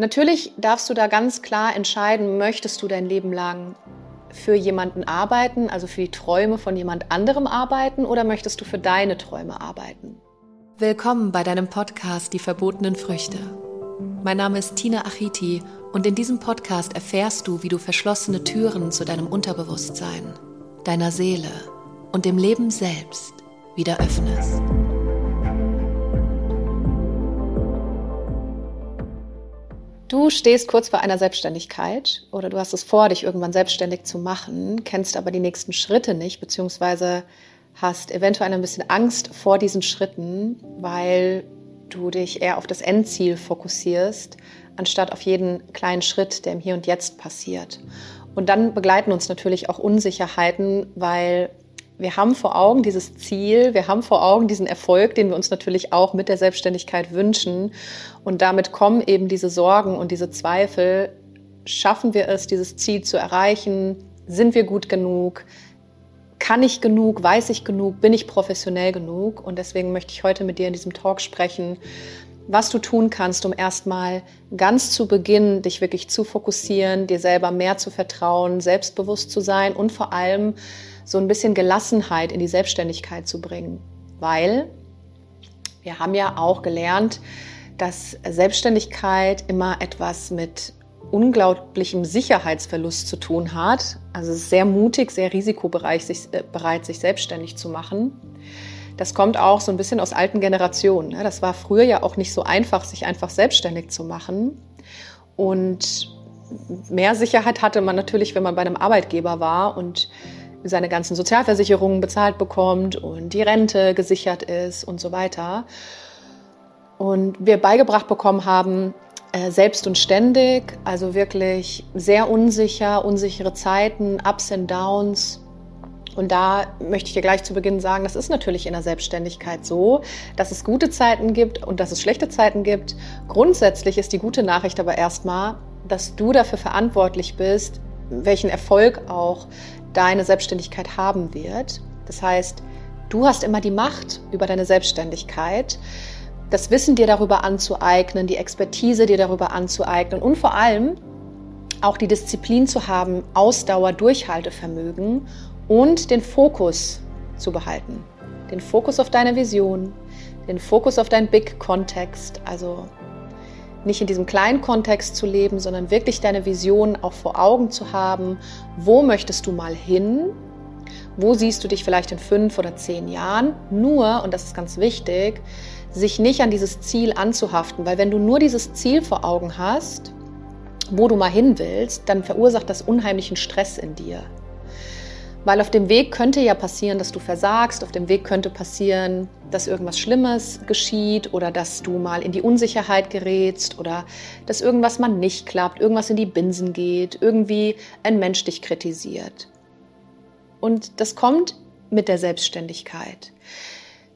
Natürlich darfst du da ganz klar entscheiden, möchtest du dein Leben lang für jemanden arbeiten, also für die Träume von jemand anderem arbeiten oder möchtest du für deine Träume arbeiten? Willkommen bei deinem Podcast Die verbotenen Früchte. Mein Name ist Tina Achiti und in diesem Podcast erfährst du, wie du verschlossene Türen zu deinem Unterbewusstsein, deiner Seele und dem Leben selbst wieder öffnest. Du stehst kurz vor einer Selbstständigkeit oder du hast es vor, dich irgendwann selbstständig zu machen, kennst aber die nächsten Schritte nicht, beziehungsweise hast eventuell ein bisschen Angst vor diesen Schritten, weil du dich eher auf das Endziel fokussierst, anstatt auf jeden kleinen Schritt, der im Hier und Jetzt passiert. Und dann begleiten uns natürlich auch Unsicherheiten, weil wir haben vor Augen dieses Ziel, wir haben vor Augen diesen Erfolg, den wir uns natürlich auch mit der Selbstständigkeit wünschen. Und damit kommen eben diese Sorgen und diese Zweifel. Schaffen wir es, dieses Ziel zu erreichen? Sind wir gut genug? Kann ich genug? Weiß ich genug? Bin ich professionell genug? Und deswegen möchte ich heute mit dir in diesem Talk sprechen, was du tun kannst, um erstmal ganz zu Beginn dich wirklich zu fokussieren, dir selber mehr zu vertrauen, selbstbewusst zu sein und vor allem so ein bisschen Gelassenheit in die Selbstständigkeit zu bringen. Weil wir haben ja auch gelernt, dass Selbstständigkeit immer etwas mit unglaublichem Sicherheitsverlust zu tun hat. Also es ist sehr mutig, sehr risikobereit, sich, äh, bereit, sich selbstständig zu machen. Das kommt auch so ein bisschen aus alten Generationen. Ne? Das war früher ja auch nicht so einfach, sich einfach selbstständig zu machen. Und mehr Sicherheit hatte man natürlich, wenn man bei einem Arbeitgeber war und seine ganzen Sozialversicherungen bezahlt bekommt und die Rente gesichert ist und so weiter. Und wir beigebracht bekommen haben, äh, selbst und ständig, also wirklich sehr unsicher, unsichere Zeiten, Ups and Downs. Und da möchte ich dir gleich zu Beginn sagen, das ist natürlich in der Selbstständigkeit so, dass es gute Zeiten gibt und dass es schlechte Zeiten gibt. Grundsätzlich ist die gute Nachricht aber erstmal, dass du dafür verantwortlich bist, welchen Erfolg auch deine Selbstständigkeit haben wird. Das heißt, du hast immer die Macht über deine Selbstständigkeit, das Wissen dir darüber anzueignen, die Expertise dir darüber anzueignen und vor allem auch die Disziplin zu haben, Ausdauer, Durchhaltevermögen und den Fokus zu behalten. Den Fokus auf deine Vision, den Fokus auf deinen Big-Kontext, also nicht in diesem kleinen Kontext zu leben, sondern wirklich deine Vision auch vor Augen zu haben. Wo möchtest du mal hin? Wo siehst du dich vielleicht in fünf oder zehn Jahren? Nur, und das ist ganz wichtig, sich nicht an dieses Ziel anzuhaften, weil wenn du nur dieses Ziel vor Augen hast, wo du mal hin willst, dann verursacht das unheimlichen Stress in dir. Weil auf dem Weg könnte ja passieren, dass du versagst, auf dem Weg könnte passieren, dass irgendwas Schlimmes geschieht oder dass du mal in die Unsicherheit gerätst oder dass irgendwas mal nicht klappt, irgendwas in die Binsen geht, irgendwie ein Mensch dich kritisiert. Und das kommt mit der Selbstständigkeit.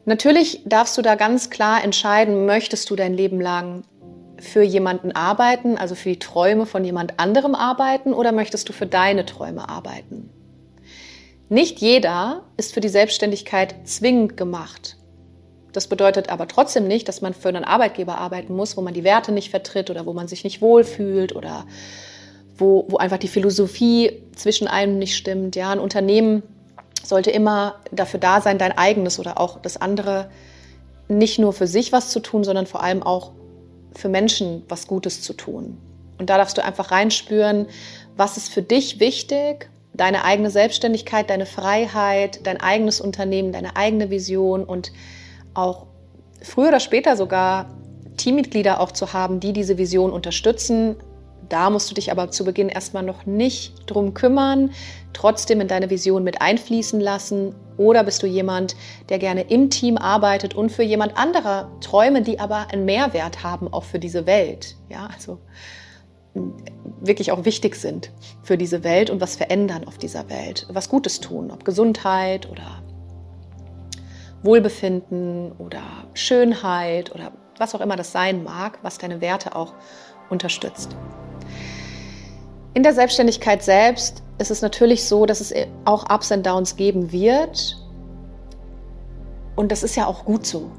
Natürlich darfst du da ganz klar entscheiden, möchtest du dein Leben lang für jemanden arbeiten, also für die Träume von jemand anderem arbeiten oder möchtest du für deine Träume arbeiten? Nicht jeder ist für die Selbstständigkeit zwingend gemacht. Das bedeutet aber trotzdem nicht, dass man für einen Arbeitgeber arbeiten muss, wo man die Werte nicht vertritt oder wo man sich nicht wohlfühlt oder wo, wo einfach die Philosophie zwischen einem nicht stimmt. Ja, ein Unternehmen sollte immer dafür da sein, dein eigenes oder auch das andere nicht nur für sich was zu tun, sondern vor allem auch für Menschen was Gutes zu tun. Und da darfst du einfach reinspüren, was ist für dich wichtig deine eigene Selbstständigkeit, deine Freiheit, dein eigenes Unternehmen, deine eigene Vision und auch früher oder später sogar Teammitglieder auch zu haben, die diese Vision unterstützen. Da musst du dich aber zu Beginn erstmal noch nicht drum kümmern, trotzdem in deine Vision mit einfließen lassen. Oder bist du jemand, der gerne im Team arbeitet und für jemand anderer Träume, die aber einen Mehrwert haben, auch für diese Welt. Ja, also wirklich auch wichtig sind für diese Welt und was verändern auf dieser Welt, was Gutes tun, ob Gesundheit oder Wohlbefinden oder Schönheit oder was auch immer das sein mag, was deine Werte auch unterstützt. In der Selbstständigkeit selbst ist es natürlich so, dass es auch Ups und Downs geben wird. Und das ist ja auch gut so.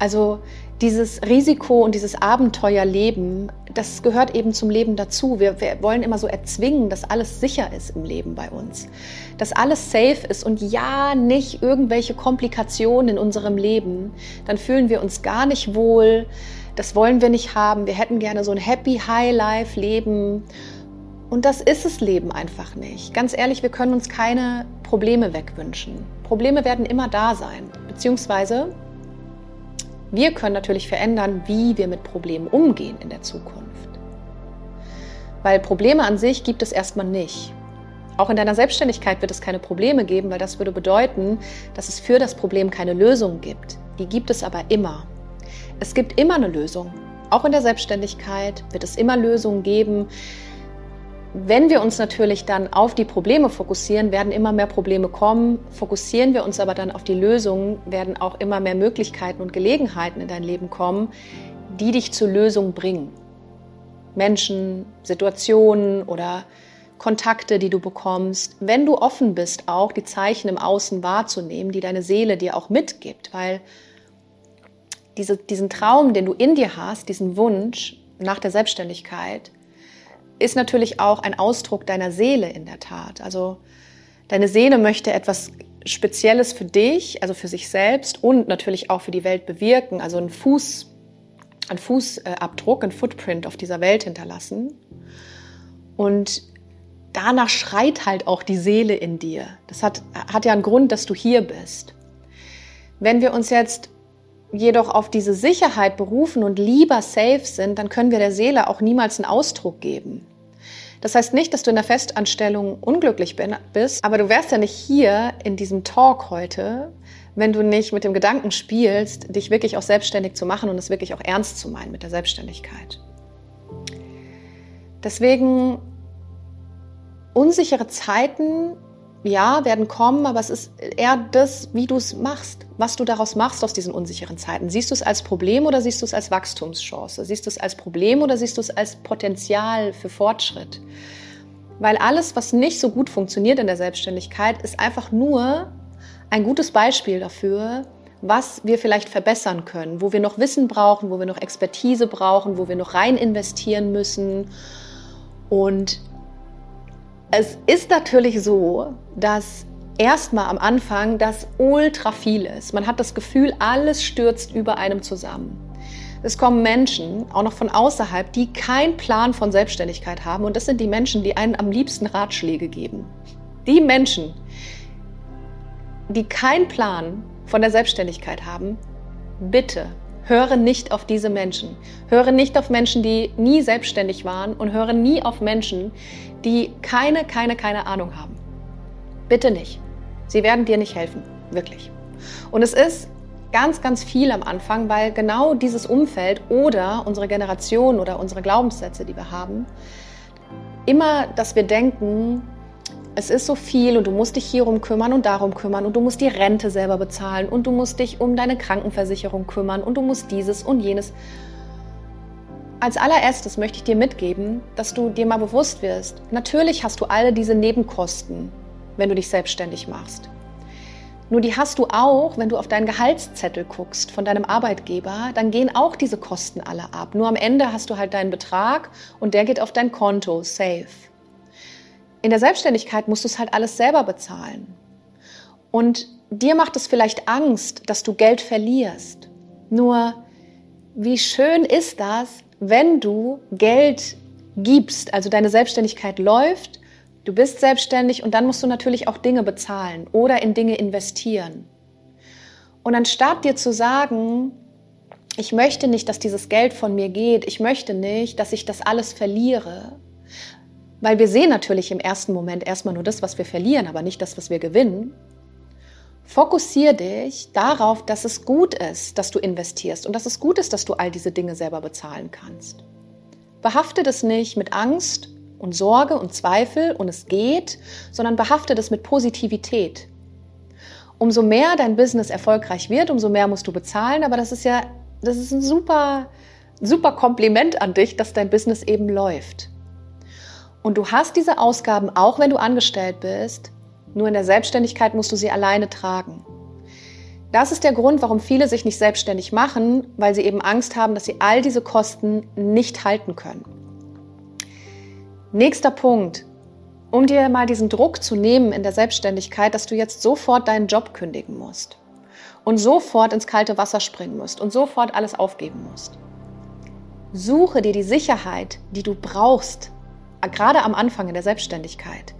Also dieses Risiko und dieses Abenteuerleben, das gehört eben zum Leben dazu. Wir, wir, wollen immer so erzwingen, dass alles sicher ist im Leben bei uns, dass alles safe ist und ja nicht irgendwelche Komplikationen in unserem Leben. Dann fühlen wir uns gar nicht wohl. Das wollen wir nicht haben. Wir hätten gerne so ein Happy High Life Leben. Und das ist das Leben einfach nicht. Ganz ehrlich, wir können uns keine Probleme wegwünschen. Probleme werden immer da sein, beziehungsweise wir können natürlich verändern, wie wir mit Problemen umgehen in der Zukunft. Weil Probleme an sich gibt es erstmal nicht. Auch in deiner Selbstständigkeit wird es keine Probleme geben, weil das würde bedeuten, dass es für das Problem keine Lösung gibt. Die gibt es aber immer. Es gibt immer eine Lösung. Auch in der Selbstständigkeit wird es immer Lösungen geben. Wenn wir uns natürlich dann auf die Probleme fokussieren, werden immer mehr Probleme kommen. Fokussieren wir uns aber dann auf die Lösungen, werden auch immer mehr Möglichkeiten und Gelegenheiten in dein Leben kommen, die dich zur Lösung bringen. Menschen, Situationen oder Kontakte, die du bekommst, wenn du offen bist, auch die Zeichen im Außen wahrzunehmen, die deine Seele dir auch mitgibt, weil diese, diesen Traum, den du in dir hast, diesen Wunsch nach der Selbstständigkeit, ist natürlich auch ein Ausdruck deiner Seele in der Tat. Also deine Seele möchte etwas Spezielles für dich, also für sich selbst und natürlich auch für die Welt bewirken, also einen Fuß, einen Fußabdruck, einen Footprint auf dieser Welt hinterlassen. Und danach schreit halt auch die Seele in dir. Das hat, hat ja einen Grund, dass du hier bist. Wenn wir uns jetzt jedoch auf diese Sicherheit berufen und lieber safe sind, dann können wir der Seele auch niemals einen Ausdruck geben. Das heißt nicht, dass du in der Festanstellung unglücklich bist, aber du wärst ja nicht hier in diesem Talk heute, wenn du nicht mit dem Gedanken spielst, dich wirklich auch selbstständig zu machen und es wirklich auch ernst zu meinen mit der Selbstständigkeit. Deswegen unsichere Zeiten ja, werden kommen, aber es ist eher das, wie du es machst, was du daraus machst aus diesen unsicheren Zeiten. Siehst du es als Problem oder siehst du es als Wachstumschance? Siehst du es als Problem oder siehst du es als Potenzial für Fortschritt? Weil alles, was nicht so gut funktioniert in der Selbstständigkeit, ist einfach nur ein gutes Beispiel dafür, was wir vielleicht verbessern können, wo wir noch Wissen brauchen, wo wir noch Expertise brauchen, wo wir noch rein investieren müssen. Und es ist natürlich so, dass erstmal am Anfang das ultra viel ist. Man hat das Gefühl, alles stürzt über einem zusammen. Es kommen Menschen, auch noch von außerhalb, die keinen Plan von Selbstständigkeit haben. Und das sind die Menschen, die einen am liebsten Ratschläge geben. Die Menschen, die keinen Plan von der Selbstständigkeit haben, bitte höre nicht auf diese Menschen. Höre nicht auf Menschen, die nie selbstständig waren und höre nie auf Menschen, die keine, keine, keine Ahnung haben. Bitte nicht. Sie werden dir nicht helfen, wirklich. Und es ist ganz, ganz viel am Anfang, weil genau dieses Umfeld oder unsere Generation oder unsere Glaubenssätze, die wir haben, immer, dass wir denken, es ist so viel und du musst dich hierum kümmern und darum kümmern und du musst die Rente selber bezahlen und du musst dich um deine Krankenversicherung kümmern und du musst dieses und jenes. Als allererstes möchte ich dir mitgeben, dass du dir mal bewusst wirst, natürlich hast du alle diese Nebenkosten, wenn du dich selbstständig machst. Nur die hast du auch, wenn du auf deinen Gehaltszettel guckst von deinem Arbeitgeber, dann gehen auch diese Kosten alle ab. Nur am Ende hast du halt deinen Betrag und der geht auf dein Konto, safe. In der Selbstständigkeit musst du es halt alles selber bezahlen. Und dir macht es vielleicht Angst, dass du Geld verlierst. Nur, wie schön ist das, wenn du Geld gibst, also deine Selbstständigkeit läuft, du bist selbstständig und dann musst du natürlich auch Dinge bezahlen oder in Dinge investieren. Und anstatt dir zu sagen, ich möchte nicht, dass dieses Geld von mir geht, ich möchte nicht, dass ich das alles verliere, weil wir sehen natürlich im ersten Moment erstmal nur das, was wir verlieren, aber nicht das, was wir gewinnen. Fokussiere dich darauf, dass es gut ist, dass du investierst und dass es gut ist, dass du all diese Dinge selber bezahlen kannst. Behafte das nicht mit Angst und Sorge und Zweifel und es geht, sondern behafte das mit Positivität. Umso mehr dein Business erfolgreich wird, umso mehr musst du bezahlen, aber das ist ja, das ist ein super, super Kompliment an dich, dass dein Business eben läuft. Und du hast diese Ausgaben auch, wenn du angestellt bist, nur in der Selbstständigkeit musst du sie alleine tragen. Das ist der Grund, warum viele sich nicht selbstständig machen, weil sie eben Angst haben, dass sie all diese Kosten nicht halten können. Nächster Punkt, um dir mal diesen Druck zu nehmen in der Selbstständigkeit, dass du jetzt sofort deinen Job kündigen musst und sofort ins kalte Wasser springen musst und sofort alles aufgeben musst. Suche dir die Sicherheit, die du brauchst, gerade am Anfang in der Selbstständigkeit.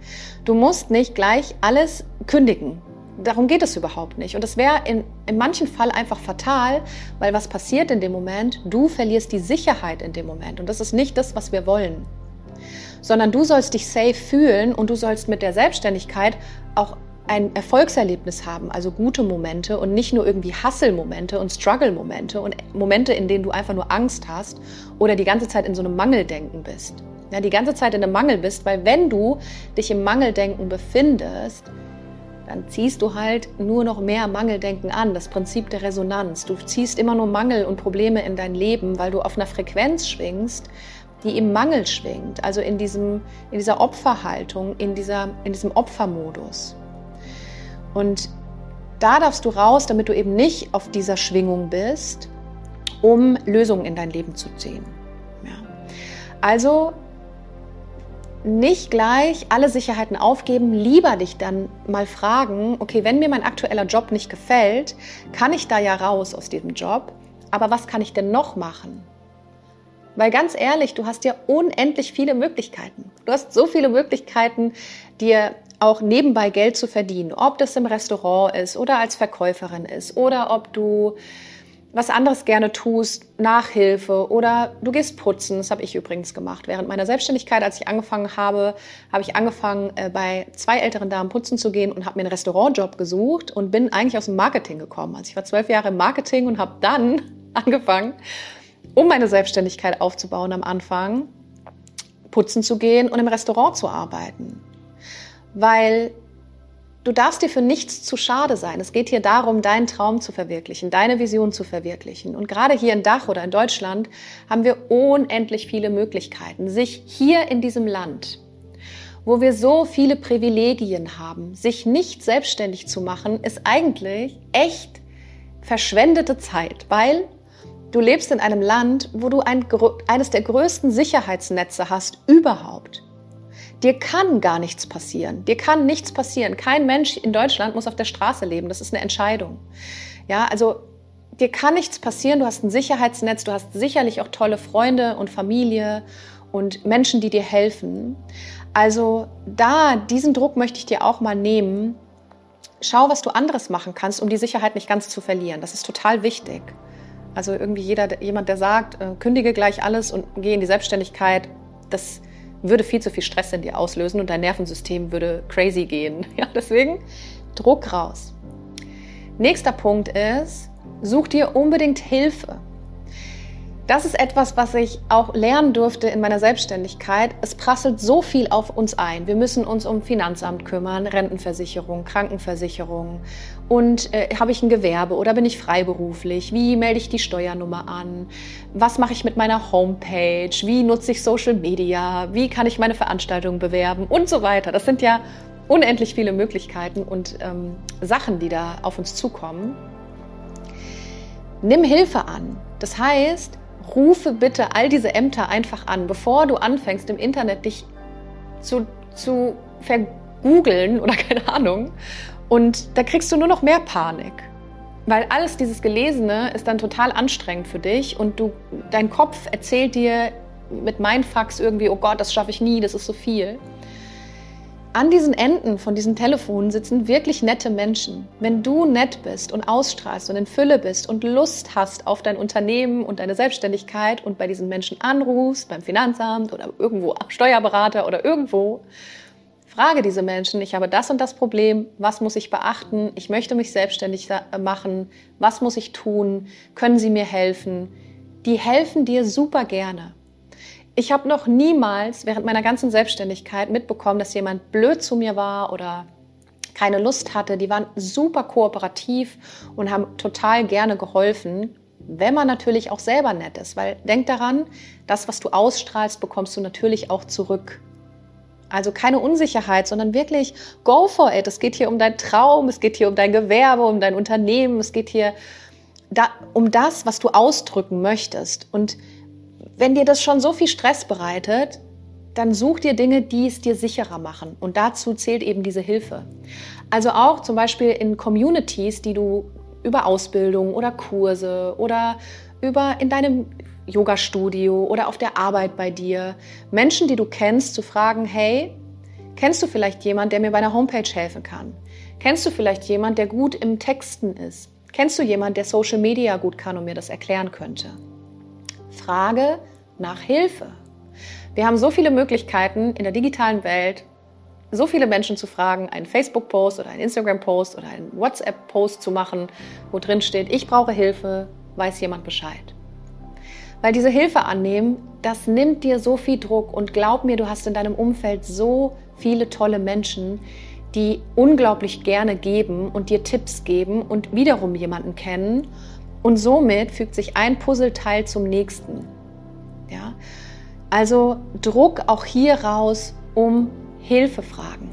Du musst nicht gleich alles kündigen. Darum geht es überhaupt nicht. Und es wäre in, in manchen Fall einfach fatal, weil was passiert in dem Moment? Du verlierst die Sicherheit in dem Moment. Und das ist nicht das, was wir wollen. Sondern du sollst dich safe fühlen und du sollst mit der Selbstständigkeit auch ein Erfolgserlebnis haben, also gute Momente und nicht nur irgendwie Hustle-Momente und Struggle-Momente und Momente, in denen du einfach nur Angst hast oder die ganze Zeit in so einem Mangeldenken bist. Ja, die ganze Zeit in einem Mangel bist, weil wenn du dich im Mangeldenken befindest, dann ziehst du halt nur noch mehr Mangeldenken an, das Prinzip der Resonanz. Du ziehst immer nur Mangel und Probleme in dein Leben, weil du auf einer Frequenz schwingst, die im Mangel schwingt, also in, diesem, in dieser Opferhaltung, in, dieser, in diesem Opfermodus. Und da darfst du raus, damit du eben nicht auf dieser Schwingung bist, um Lösungen in dein Leben zu ziehen. Ja. Also nicht gleich alle Sicherheiten aufgeben, lieber dich dann mal fragen, okay, wenn mir mein aktueller Job nicht gefällt, kann ich da ja raus aus diesem Job, aber was kann ich denn noch machen? Weil ganz ehrlich, du hast ja unendlich viele Möglichkeiten. Du hast so viele Möglichkeiten, dir auch nebenbei Geld zu verdienen. Ob das im Restaurant ist oder als Verkäuferin ist oder ob du was anderes gerne tust, Nachhilfe oder du gehst putzen. Das habe ich übrigens gemacht. Während meiner Selbstständigkeit, als ich angefangen habe, habe ich angefangen, äh, bei zwei älteren Damen putzen zu gehen und habe mir einen Restaurantjob gesucht und bin eigentlich aus dem Marketing gekommen. Also ich war zwölf Jahre im Marketing und habe dann angefangen, um meine Selbstständigkeit aufzubauen am Anfang, putzen zu gehen und im Restaurant zu arbeiten. Weil Du darfst dir für nichts zu schade sein. Es geht hier darum, deinen Traum zu verwirklichen, deine Vision zu verwirklichen. Und gerade hier in Dach oder in Deutschland haben wir unendlich viele Möglichkeiten, sich hier in diesem Land, wo wir so viele Privilegien haben, sich nicht selbstständig zu machen, ist eigentlich echt verschwendete Zeit, weil du lebst in einem Land, wo du ein, eines der größten Sicherheitsnetze hast überhaupt. Dir kann gar nichts passieren. Dir kann nichts passieren. Kein Mensch in Deutschland muss auf der Straße leben. Das ist eine Entscheidung. Ja, also dir kann nichts passieren. Du hast ein Sicherheitsnetz. Du hast sicherlich auch tolle Freunde und Familie und Menschen, die dir helfen. Also da, diesen Druck möchte ich dir auch mal nehmen. Schau, was du anderes machen kannst, um die Sicherheit nicht ganz zu verlieren. Das ist total wichtig. Also irgendwie jeder, jemand, der sagt, äh, kündige gleich alles und geh in die Selbstständigkeit, das würde viel zu viel Stress in dir auslösen und dein Nervensystem würde crazy gehen. Ja, deswegen Druck raus. Nächster Punkt ist, such dir unbedingt Hilfe. Das ist etwas, was ich auch lernen durfte in meiner Selbstständigkeit. Es prasselt so viel auf uns ein. Wir müssen uns um Finanzamt kümmern, Rentenversicherung, Krankenversicherung. Und äh, habe ich ein Gewerbe oder bin ich freiberuflich? Wie melde ich die Steuernummer an? Was mache ich mit meiner Homepage? Wie nutze ich Social Media? Wie kann ich meine Veranstaltungen bewerben? Und so weiter. Das sind ja unendlich viele Möglichkeiten und ähm, Sachen, die da auf uns zukommen. Nimm Hilfe an. Das heißt, rufe bitte all diese Ämter einfach an, bevor du anfängst im Internet dich zu, zu vergoogeln oder keine Ahnung. Und da kriegst du nur noch mehr Panik. Weil alles dieses Gelesene ist dann total anstrengend für dich und du, dein Kopf erzählt dir mit Mindfucks irgendwie, oh Gott, das schaffe ich nie, das ist so viel an diesen Enden von diesen Telefonen sitzen wirklich nette Menschen. Wenn du nett bist und ausstrahlst und in Fülle bist und Lust hast auf dein Unternehmen und deine Selbstständigkeit und bei diesen Menschen anrufst, beim Finanzamt oder irgendwo Steuerberater oder irgendwo, frage diese Menschen, ich habe das und das Problem, was muss ich beachten, ich möchte mich selbstständig machen, was muss ich tun, können Sie mir helfen? Die helfen dir super gerne. Ich habe noch niemals während meiner ganzen Selbstständigkeit mitbekommen, dass jemand blöd zu mir war oder keine Lust hatte. Die waren super kooperativ und haben total gerne geholfen, wenn man natürlich auch selber nett ist. Weil denk daran, das, was du ausstrahlst, bekommst du natürlich auch zurück. Also keine Unsicherheit, sondern wirklich go for it. Es geht hier um deinen Traum, es geht hier um dein Gewerbe, um dein Unternehmen, es geht hier da, um das, was du ausdrücken möchtest. Und wenn dir das schon so viel Stress bereitet, dann such dir Dinge, die es dir sicherer machen. Und dazu zählt eben diese Hilfe. Also auch zum Beispiel in Communities, die du über Ausbildung oder Kurse oder über in deinem Yoga-Studio oder auf der Arbeit bei dir, Menschen, die du kennst, zu fragen, hey, kennst du vielleicht jemand, der mir bei einer Homepage helfen kann? Kennst du vielleicht jemand, der gut im Texten ist? Kennst du jemand, der Social Media gut kann und mir das erklären könnte? Frage nach Hilfe. Wir haben so viele Möglichkeiten in der digitalen Welt, so viele Menschen zu fragen, einen Facebook-Post oder einen Instagram-Post oder einen WhatsApp-Post zu machen, wo drin steht, ich brauche Hilfe, weiß jemand Bescheid. Weil diese Hilfe annehmen, das nimmt dir so viel Druck und glaub mir, du hast in deinem Umfeld so viele tolle Menschen, die unglaublich gerne geben und dir Tipps geben und wiederum jemanden kennen. Und somit fügt sich ein Puzzleteil zum nächsten. Ja? Also Druck auch hier raus um Hilfe fragen.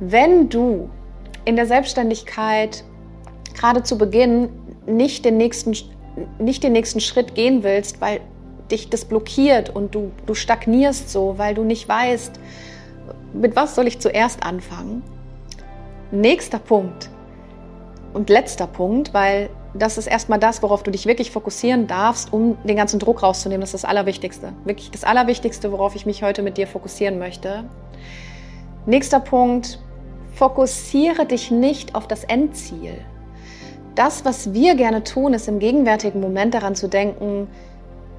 Wenn du in der Selbstständigkeit gerade zu Beginn nicht den nächsten, nicht den nächsten Schritt gehen willst, weil dich das blockiert und du, du stagnierst so, weil du nicht weißt, mit was soll ich zuerst anfangen? Nächster Punkt und letzter Punkt, weil das ist erstmal das, worauf du dich wirklich fokussieren darfst, um den ganzen Druck rauszunehmen. Das ist das Allerwichtigste. Wirklich das Allerwichtigste, worauf ich mich heute mit dir fokussieren möchte. Nächster Punkt, fokussiere dich nicht auf das Endziel. Das, was wir gerne tun, ist im gegenwärtigen Moment daran zu denken,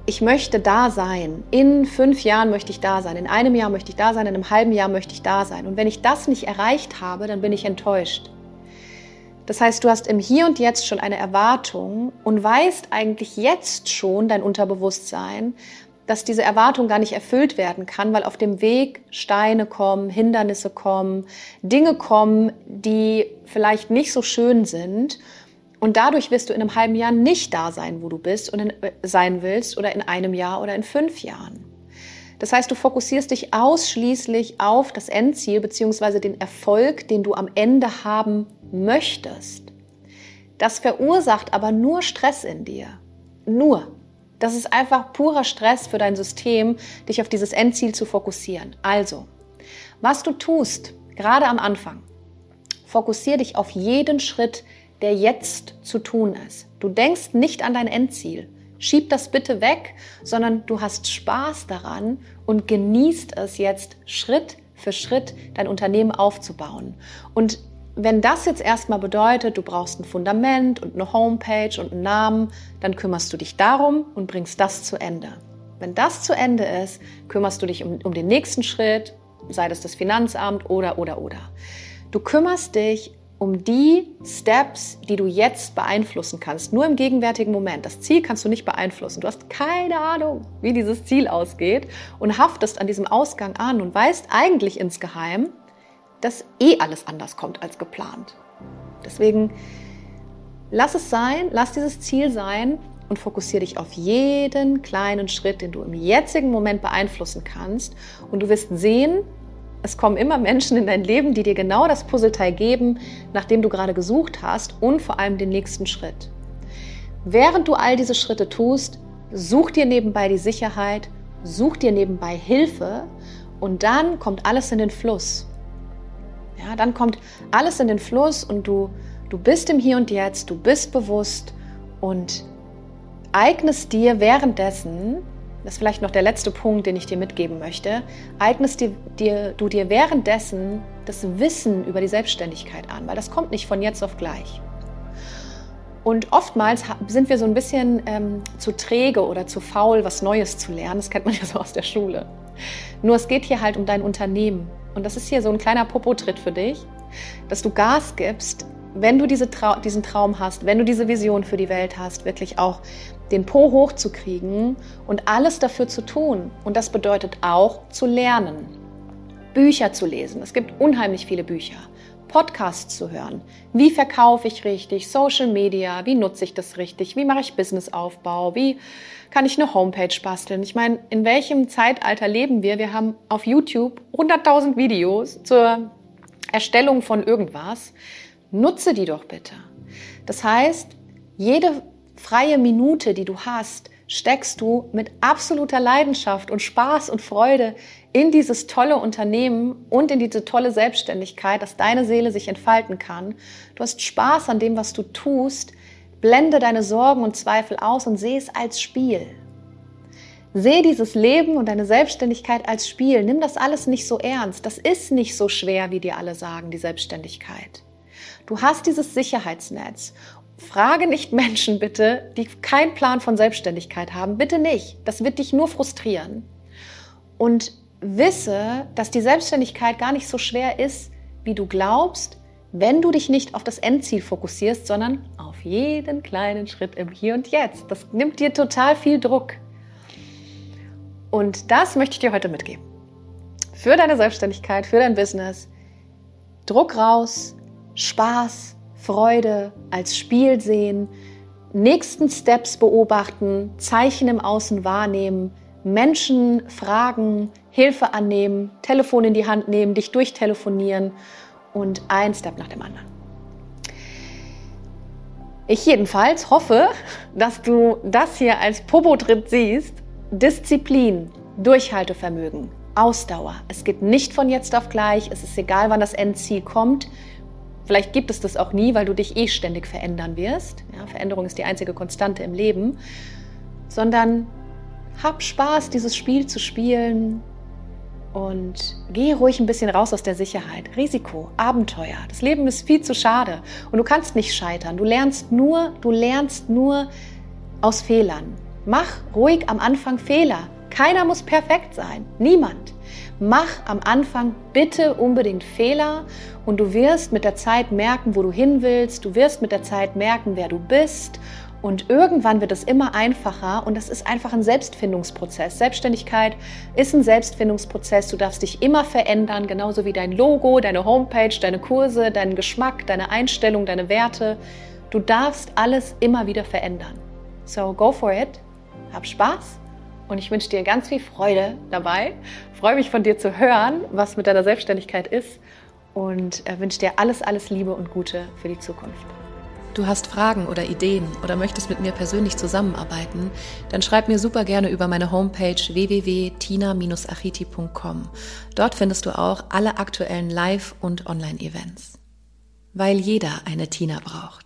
ich möchte da sein. In fünf Jahren möchte ich da sein. In einem Jahr möchte ich da sein. In einem halben Jahr möchte ich da sein. Und wenn ich das nicht erreicht habe, dann bin ich enttäuscht. Das heißt, du hast im Hier und Jetzt schon eine Erwartung und weißt eigentlich jetzt schon dein Unterbewusstsein, dass diese Erwartung gar nicht erfüllt werden kann, weil auf dem Weg Steine kommen, Hindernisse kommen, Dinge kommen, die vielleicht nicht so schön sind und dadurch wirst du in einem halben Jahr nicht da sein, wo du bist und in, äh, sein willst oder in einem Jahr oder in fünf Jahren. Das heißt, du fokussierst dich ausschließlich auf das Endziel bzw. den Erfolg, den du am Ende haben möchtest. Das verursacht aber nur Stress in dir. Nur. Das ist einfach purer Stress für dein System, dich auf dieses Endziel zu fokussieren. Also, was du tust, gerade am Anfang, fokussiere dich auf jeden Schritt, der jetzt zu tun ist. Du denkst nicht an dein Endziel. Schieb das bitte weg, sondern du hast Spaß daran und genießt es jetzt Schritt für Schritt dein Unternehmen aufzubauen. Und wenn das jetzt erstmal bedeutet, du brauchst ein Fundament und eine Homepage und einen Namen, dann kümmerst du dich darum und bringst das zu Ende. Wenn das zu Ende ist, kümmerst du dich um, um den nächsten Schritt, sei das das Finanzamt oder, oder, oder. Du kümmerst dich um die Steps, die du jetzt beeinflussen kannst, nur im gegenwärtigen Moment. Das Ziel kannst du nicht beeinflussen. Du hast keine Ahnung, wie dieses Ziel ausgeht und haftest an diesem Ausgang an und weißt eigentlich insgeheim, dass eh alles anders kommt als geplant. Deswegen lass es sein, lass dieses Ziel sein und fokussiere dich auf jeden kleinen Schritt, den du im jetzigen Moment beeinflussen kannst. Und du wirst sehen, es kommen immer Menschen in dein Leben, die dir genau das Puzzleteil geben, nach dem du gerade gesucht hast und vor allem den nächsten Schritt. Während du all diese Schritte tust, such dir nebenbei die Sicherheit, such dir nebenbei Hilfe und dann kommt alles in den Fluss. Ja, dann kommt alles in den Fluss und du, du bist im Hier und Jetzt, du bist bewusst und eignest dir währenddessen, das ist vielleicht noch der letzte Punkt, den ich dir mitgeben möchte, eignest dir, dir, du dir währenddessen das Wissen über die Selbstständigkeit an, weil das kommt nicht von jetzt auf gleich. Und oftmals sind wir so ein bisschen ähm, zu träge oder zu faul, was Neues zu lernen. Das kennt man ja so aus der Schule. Nur es geht hier halt um dein Unternehmen. Und das ist hier so ein kleiner Popotritt für dich, dass du Gas gibst, wenn du diese Trau diesen Traum hast, wenn du diese Vision für die Welt hast, wirklich auch den Po hochzukriegen und alles dafür zu tun. Und das bedeutet auch zu lernen, Bücher zu lesen. Es gibt unheimlich viele Bücher. Podcasts zu hören. Wie verkaufe ich richtig? Social Media, wie nutze ich das richtig? Wie mache ich Businessaufbau? Wie kann ich eine Homepage basteln? Ich meine, in welchem Zeitalter leben wir? Wir haben auf YouTube 100.000 Videos zur Erstellung von irgendwas. Nutze die doch bitte. Das heißt, jede freie Minute, die du hast, steckst du mit absoluter Leidenschaft und Spaß und Freude in dieses tolle Unternehmen und in diese tolle Selbstständigkeit, dass deine Seele sich entfalten kann. Du hast Spaß an dem, was du tust. Blende deine Sorgen und Zweifel aus und sehe es als Spiel. Sehe dieses Leben und deine Selbstständigkeit als Spiel. Nimm das alles nicht so ernst. Das ist nicht so schwer, wie dir alle sagen, die Selbstständigkeit. Du hast dieses Sicherheitsnetz Frage nicht Menschen bitte, die keinen Plan von Selbstständigkeit haben. Bitte nicht. Das wird dich nur frustrieren. Und wisse, dass die Selbstständigkeit gar nicht so schwer ist, wie du glaubst, wenn du dich nicht auf das Endziel fokussierst, sondern auf jeden kleinen Schritt im Hier und Jetzt. Das nimmt dir total viel Druck. Und das möchte ich dir heute mitgeben. Für deine Selbstständigkeit, für dein Business. Druck raus, Spaß, Freude als Spiel sehen, nächsten Steps beobachten, Zeichen im Außen wahrnehmen, Menschen fragen, Hilfe annehmen, Telefon in die Hand nehmen, dich durchtelefonieren und ein Step nach dem anderen. Ich jedenfalls hoffe, dass du das hier als Popo-Tritt siehst. Disziplin, Durchhaltevermögen, Ausdauer. Es geht nicht von jetzt auf gleich. Es ist egal, wann das Endziel kommt. Vielleicht gibt es das auch nie, weil du dich eh ständig verändern wirst. Ja, Veränderung ist die einzige Konstante im Leben. Sondern hab Spaß, dieses Spiel zu spielen und geh ruhig ein bisschen raus aus der Sicherheit. Risiko, Abenteuer. Das Leben ist viel zu schade und du kannst nicht scheitern. Du lernst nur, du lernst nur aus Fehlern. Mach ruhig am Anfang Fehler. Keiner muss perfekt sein. Niemand. Mach am Anfang bitte unbedingt Fehler und du wirst mit der Zeit merken, wo du hin willst. Du wirst mit der Zeit merken, wer du bist. Und irgendwann wird es immer einfacher und das ist einfach ein Selbstfindungsprozess. Selbstständigkeit ist ein Selbstfindungsprozess. Du darfst dich immer verändern, genauso wie dein Logo, deine Homepage, deine Kurse, deinen Geschmack, deine Einstellung, deine Werte. Du darfst alles immer wieder verändern. So go for it. Hab Spaß und ich wünsche dir ganz viel Freude dabei. freue mich von dir zu hören, was mit deiner Selbstständigkeit ist und äh, wünsche dir alles, alles Liebe und Gute für die Zukunft. Du hast Fragen oder Ideen oder möchtest mit mir persönlich zusammenarbeiten, dann schreib mir super gerne über meine Homepage www.tina-achiti.com. Dort findest du auch alle aktuellen Live- und Online-Events. Weil jeder eine Tina braucht.